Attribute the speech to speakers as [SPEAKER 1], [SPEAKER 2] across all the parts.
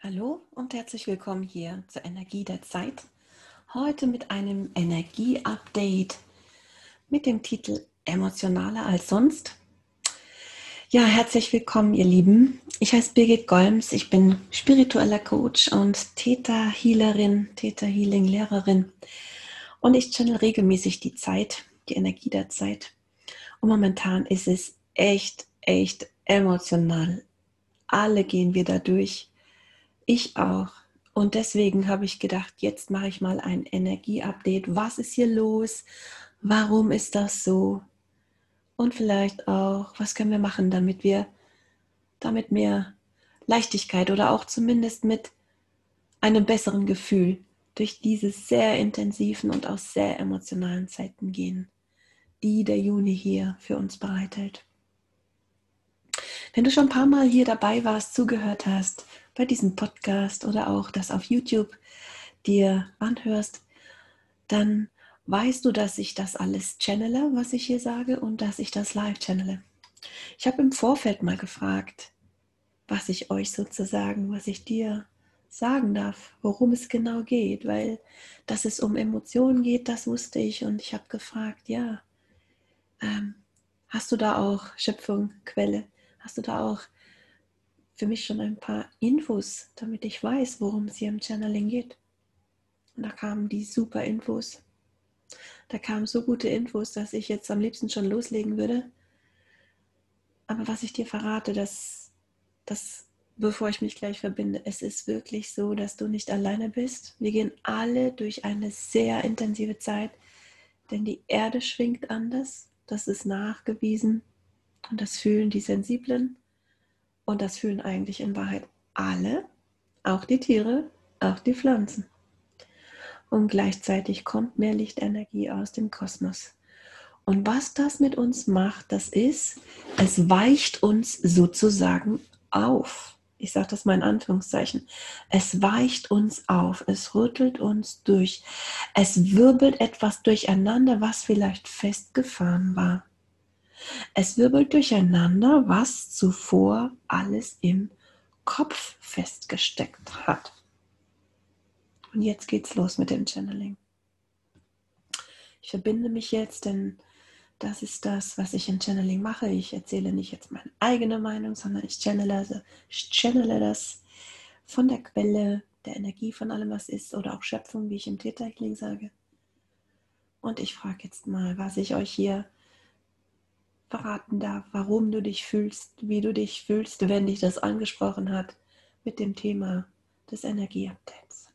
[SPEAKER 1] Hallo und herzlich willkommen hier zur Energie der Zeit. Heute mit einem Energie-Update mit dem Titel Emotionaler als sonst. Ja, herzlich willkommen, ihr Lieben. Ich heiße Birgit Golms, ich bin spiritueller Coach und Theta-Healerin, Theta-Healing-Lehrerin. Und ich channel regelmäßig die Zeit, die Energie der Zeit. Und momentan ist es echt, echt emotional. Alle gehen wir da durch ich auch. Und deswegen habe ich gedacht, jetzt mache ich mal ein Energie-Update. Was ist hier los? Warum ist das so? Und vielleicht auch, was können wir machen, damit wir damit mehr Leichtigkeit oder auch zumindest mit einem besseren Gefühl durch diese sehr intensiven und auch sehr emotionalen Zeiten gehen, die der Juni hier für uns bereithält. Wenn du schon ein paar Mal hier dabei warst, zugehört hast bei diesem Podcast oder auch das auf YouTube dir anhörst, dann weißt du, dass ich das alles channele, was ich hier sage, und dass ich das live channele. Ich habe im Vorfeld mal gefragt, was ich euch sozusagen, was ich dir sagen darf, worum es genau geht, weil dass es um Emotionen geht, das wusste ich und ich habe gefragt, ja, ähm, hast du da auch Schöpfung, Quelle? Hast du da auch für mich schon ein paar Infos, damit ich weiß, worum es hier im Channeling geht? Und da kamen die super Infos. Da kamen so gute Infos, dass ich jetzt am liebsten schon loslegen würde. Aber was ich dir verrate, dass, dass bevor ich mich gleich verbinde, es ist wirklich so, dass du nicht alleine bist. Wir gehen alle durch eine sehr intensive Zeit, denn die Erde schwingt anders. Das ist nachgewiesen. Und das fühlen die Sensiblen und das fühlen eigentlich in Wahrheit alle, auch die Tiere, auch die Pflanzen. Und gleichzeitig kommt mehr Lichtenergie aus dem Kosmos. Und was das mit uns macht, das ist, es weicht uns sozusagen auf. Ich sage das mal in Anführungszeichen. Es weicht uns auf, es rüttelt uns durch, es wirbelt etwas durcheinander, was vielleicht festgefahren war. Es wirbelt durcheinander, was zuvor alles im Kopf festgesteckt hat. Und jetzt geht's los mit dem Channeling. Ich verbinde mich jetzt, denn das ist das, was ich im Channeling mache. Ich erzähle nicht jetzt meine eigene Meinung, sondern ich channele, also ich channele das von der Quelle der Energie von allem, was ist, oder auch Schöpfung, wie ich im Theta Healing sage. Und ich frage jetzt mal, was ich euch hier verraten darf, warum du dich fühlst, wie du dich fühlst, wenn dich das angesprochen hat mit dem Thema des Energieupdates.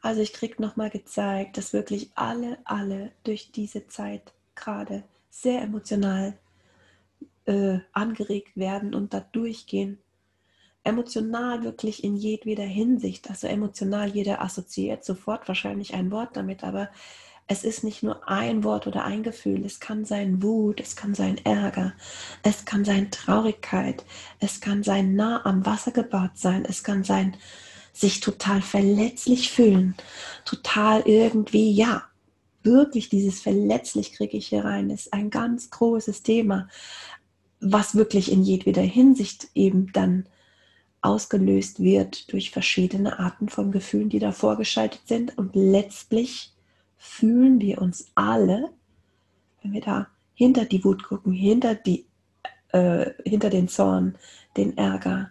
[SPEAKER 1] Also ich kriege nochmal gezeigt, dass wirklich alle, alle durch diese Zeit gerade sehr emotional äh, angeregt werden und da durchgehen. Emotional wirklich in jedweder Hinsicht. Also emotional, jeder assoziiert sofort wahrscheinlich ein Wort damit, aber es ist nicht nur ein Wort oder ein Gefühl, es kann sein Wut, es kann sein Ärger, es kann sein Traurigkeit, es kann sein nah am Wasser gebaut sein, es kann sein sich total verletzlich fühlen, total irgendwie, ja, wirklich dieses verletzlich kriege ich hier rein, ist ein ganz großes Thema, was wirklich in jedweder Hinsicht eben dann ausgelöst wird durch verschiedene Arten von Gefühlen, die da vorgeschaltet sind. Und letztlich fühlen wir uns alle, wenn wir da hinter die Wut gucken, hinter, die, äh, hinter den Zorn, den Ärger,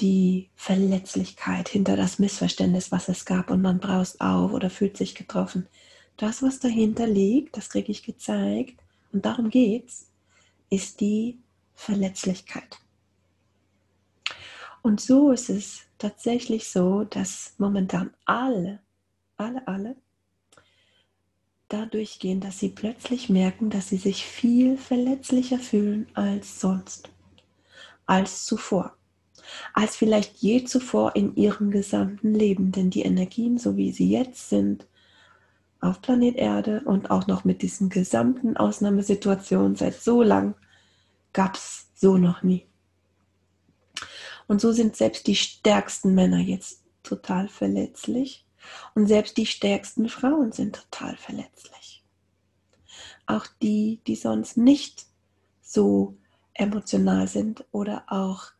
[SPEAKER 1] die Verletzlichkeit, hinter das Missverständnis, was es gab und man braust auf oder fühlt sich getroffen. Das, was dahinter liegt, das kriege ich gezeigt und darum geht's, ist die Verletzlichkeit. Und so ist es tatsächlich so, dass momentan alle alle, alle dadurch gehen, dass sie plötzlich merken, dass sie sich viel verletzlicher fühlen als sonst, als zuvor, als vielleicht je zuvor in ihrem gesamten Leben. Denn die Energien, so wie sie jetzt sind, auf Planet Erde und auch noch mit diesen gesamten Ausnahmesituationen seit so lang, gab es so noch nie. Und so sind selbst die stärksten Männer jetzt total verletzlich und selbst die stärksten Frauen sind total verletzlich. Auch die, die sonst nicht so emotional sind oder auch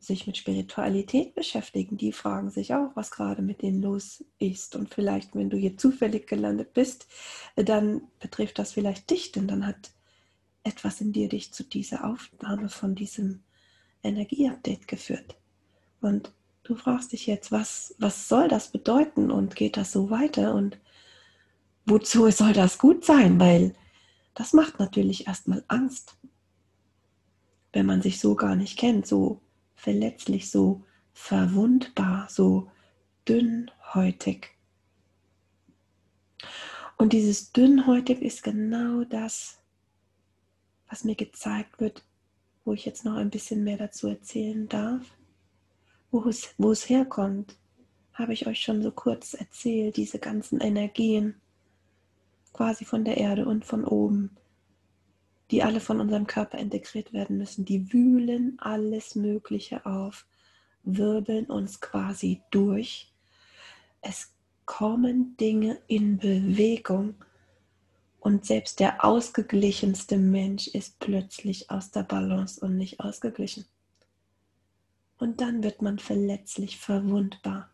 [SPEAKER 1] sich mit Spiritualität beschäftigen, die fragen sich auch, was gerade mit denen los ist. Und vielleicht, wenn du hier zufällig gelandet bist, dann betrifft das vielleicht dich, denn dann hat etwas in dir dich zu dieser Aufnahme von diesem Energieupdate geführt. Und du fragst dich jetzt, was, was soll das bedeuten und geht das so weiter und wozu soll das gut sein? Weil das macht natürlich erstmal Angst, wenn man sich so gar nicht kennt, so verletzlich, so verwundbar, so dünnhäutig. Und dieses dünnhäutig ist genau das, was mir gezeigt wird, wo ich jetzt noch ein bisschen mehr dazu erzählen darf. Wo es, wo es herkommt, habe ich euch schon so kurz erzählt, diese ganzen Energien, quasi von der Erde und von oben, die alle von unserem Körper integriert werden müssen. Die wühlen alles Mögliche auf, wirbeln uns quasi durch. Es kommen Dinge in Bewegung und selbst der ausgeglichenste Mensch ist plötzlich aus der Balance und nicht ausgeglichen. Und dann wird man verletzlich, verwundbar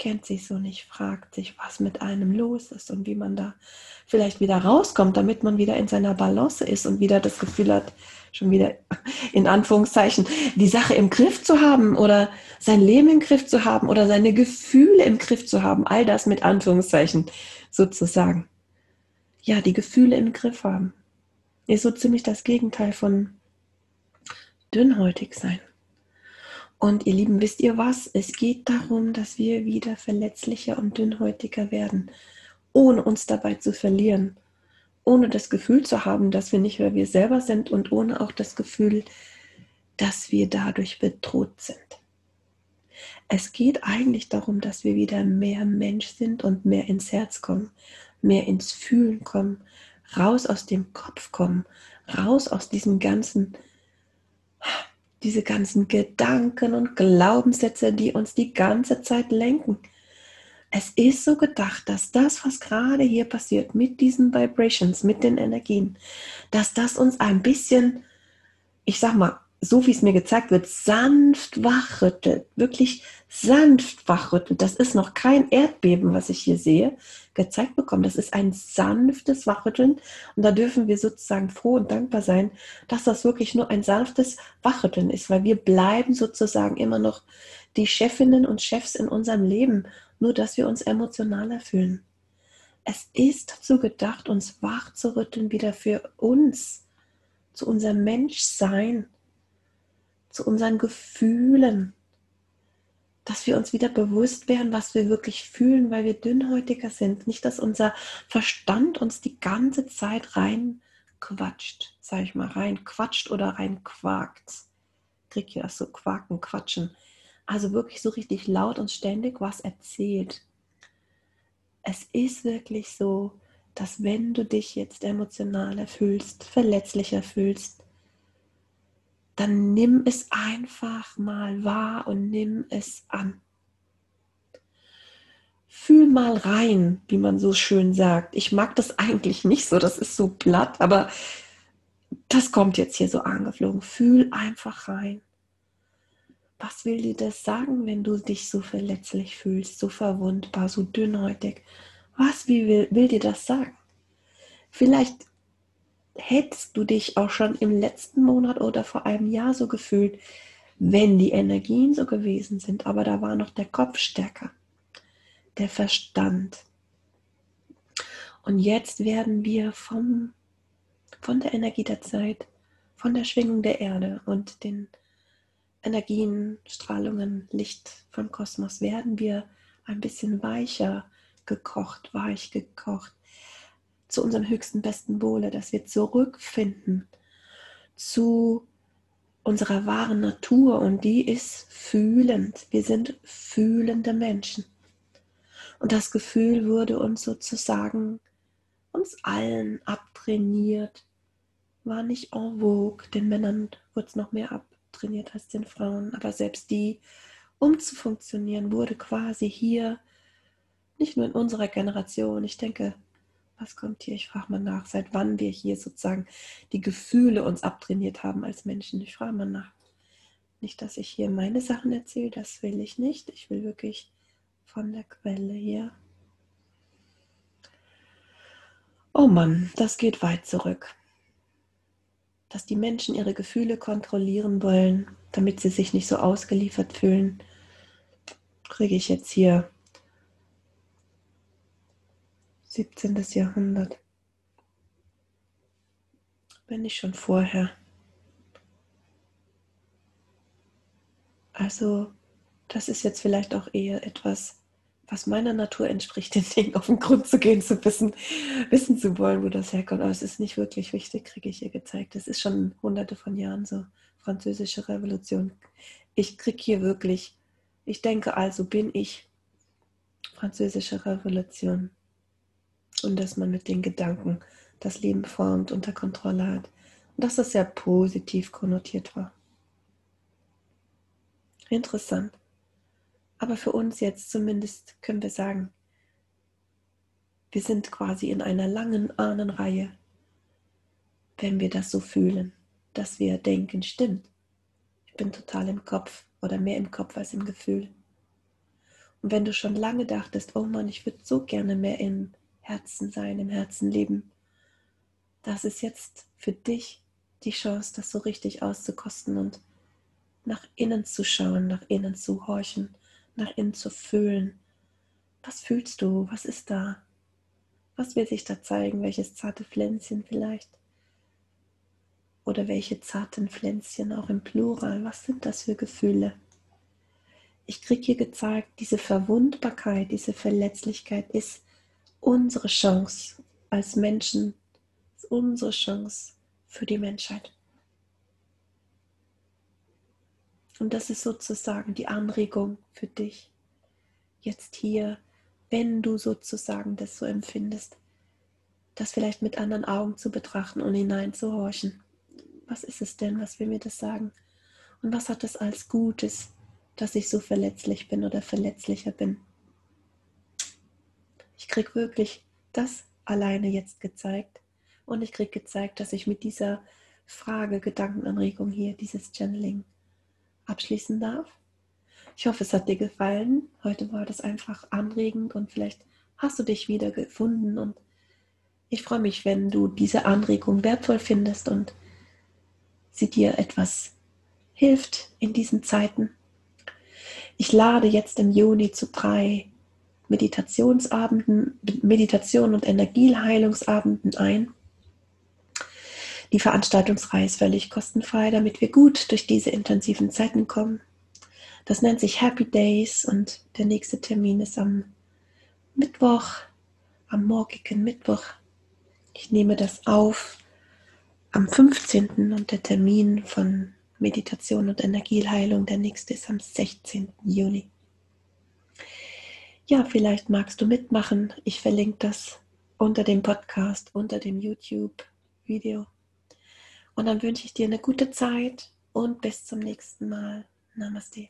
[SPEAKER 1] kennt sich so nicht, fragt sich, was mit einem los ist und wie man da vielleicht wieder rauskommt, damit man wieder in seiner Balance ist und wieder das Gefühl hat, schon wieder in Anführungszeichen, die Sache im Griff zu haben oder sein Leben im Griff zu haben oder seine Gefühle im Griff zu haben. All das mit Anführungszeichen sozusagen. Ja, die Gefühle im Griff haben. Ist so ziemlich das Gegenteil von dünnhäutig sein. Und ihr Lieben, wisst ihr was? Es geht darum, dass wir wieder verletzlicher und dünnhäutiger werden, ohne uns dabei zu verlieren, ohne das Gefühl zu haben, dass wir nicht mehr wir selber sind und ohne auch das Gefühl, dass wir dadurch bedroht sind. Es geht eigentlich darum, dass wir wieder mehr Mensch sind und mehr ins Herz kommen, mehr ins Fühlen kommen, raus aus dem Kopf kommen, raus aus diesem ganzen diese ganzen Gedanken und Glaubenssätze, die uns die ganze Zeit lenken. Es ist so gedacht, dass das, was gerade hier passiert mit diesen Vibrations, mit den Energien, dass das uns ein bisschen, ich sag mal, so wie es mir gezeigt wird, sanft wachrüttelt, wirklich sanft wachrüttelt. Das ist noch kein Erdbeben, was ich hier sehe, gezeigt bekommen. Das ist ein sanftes Wachrütteln und da dürfen wir sozusagen froh und dankbar sein, dass das wirklich nur ein sanftes Wachrütteln ist, weil wir bleiben sozusagen immer noch die Chefinnen und Chefs in unserem Leben, nur dass wir uns emotionaler fühlen. Es ist dazu gedacht, uns wach wieder für uns, zu unserem Menschsein, zu unseren Gefühlen, dass wir uns wieder bewusst werden, was wir wirklich fühlen, weil wir dünnhäutiger sind. Nicht, dass unser Verstand uns die ganze Zeit rein quatscht, sag ich mal, rein quatscht oder rein quakt. Krieg ja so quaken, quatschen. Also wirklich so richtig laut und ständig was erzählt. Es ist wirklich so, dass wenn du dich jetzt emotionaler fühlst, verletzlicher fühlst, dann nimm es einfach mal wahr und nimm es an. Fühl mal rein, wie man so schön sagt. Ich mag das eigentlich nicht so, das ist so platt, aber das kommt jetzt hier so angeflogen. Fühl einfach rein. Was will dir das sagen, wenn du dich so verletzlich fühlst, so verwundbar, so dünnhäutig? Was will, will dir das sagen? Vielleicht hättest du dich auch schon im letzten Monat oder vor einem Jahr so gefühlt, wenn die Energien so gewesen sind, aber da war noch der Kopf stärker, der Verstand. Und jetzt werden wir vom, von der Energie der Zeit, von der Schwingung der Erde und den Energien, Strahlungen, Licht vom Kosmos, werden wir ein bisschen weicher gekocht, weich gekocht, zu unserem höchsten besten Wohle, dass wir zurückfinden zu unserer wahren Natur und die ist fühlend. Wir sind fühlende Menschen. Und das Gefühl wurde uns sozusagen uns allen abtrainiert, war nicht en vogue. Den Männern wurde es noch mehr abtrainiert als den Frauen, aber selbst die, um zu funktionieren, wurde quasi hier, nicht nur in unserer Generation, ich denke, was kommt hier? Ich frage mal nach, seit wann wir hier sozusagen die Gefühle uns abtrainiert haben als Menschen. Ich frage mal nach. Nicht, dass ich hier meine Sachen erzähle, das will ich nicht. Ich will wirklich von der Quelle hier. Oh Mann, das geht weit zurück. Dass die Menschen ihre Gefühle kontrollieren wollen, damit sie sich nicht so ausgeliefert fühlen, kriege ich jetzt hier 17. Jahrhundert. Wenn nicht schon vorher. Also, das ist jetzt vielleicht auch eher etwas, was meiner Natur entspricht, den Dingen auf den Grund zu gehen, zu wissen, wissen zu wollen, wo das herkommt. Aber es ist nicht wirklich wichtig, kriege ich hier gezeigt. Es ist schon hunderte von Jahren so. Französische Revolution. Ich kriege hier wirklich, ich denke also bin ich Französische Revolution und dass man mit den Gedanken das Leben formt, unter Kontrolle hat. Und dass das sehr positiv konnotiert war. Interessant. Aber für uns jetzt zumindest können wir sagen, wir sind quasi in einer langen Ahnenreihe, wenn wir das so fühlen, dass wir denken, stimmt, ich bin total im Kopf oder mehr im Kopf als im Gefühl. Und wenn du schon lange dachtest, oh Mann, ich würde so gerne mehr im Herzen sein, im Herzen leben. Das ist jetzt für dich die Chance, das so richtig auszukosten und nach innen zu schauen, nach innen zu horchen, nach innen zu fühlen. Was fühlst du? Was ist da? Was will sich da zeigen? Welches zarte Pflänzchen vielleicht? Oder welche zarten Pflänzchen auch im Plural? Was sind das für Gefühle? Ich kriege hier gezeigt, diese Verwundbarkeit, diese Verletzlichkeit ist unsere Chance als Menschen, ist unsere Chance für die Menschheit. Und das ist sozusagen die Anregung für dich, jetzt hier, wenn du sozusagen das so empfindest, das vielleicht mit anderen Augen zu betrachten und hineinzuhorchen. Was ist es denn? Was will mir das sagen? Und was hat es als Gutes, dass ich so verletzlich bin oder verletzlicher bin? Ich kriege wirklich das alleine jetzt gezeigt. Und ich kriege gezeigt, dass ich mit dieser Frage, Gedankenanregung hier, dieses Channeling abschließen darf. Ich hoffe, es hat dir gefallen. Heute war das einfach anregend und vielleicht hast du dich wieder gefunden. Und ich freue mich, wenn du diese Anregung wertvoll findest und sie dir etwas hilft in diesen Zeiten. Ich lade jetzt im Juni zu drei Meditationsabenden, Meditation und Energieheilungsabenden ein. Die Veranstaltungsreihe ist völlig kostenfrei, damit wir gut durch diese intensiven Zeiten kommen. Das nennt sich Happy Days und der nächste Termin ist am Mittwoch, am morgigen Mittwoch. Ich nehme das auf am 15. und der Termin von Meditation und Energieheilung, der nächste ist am 16. Juni ja, vielleicht magst du mitmachen. Ich verlinke das unter dem Podcast, unter dem YouTube-Video. Und dann wünsche ich dir eine gute Zeit und bis zum nächsten Mal. Namaste.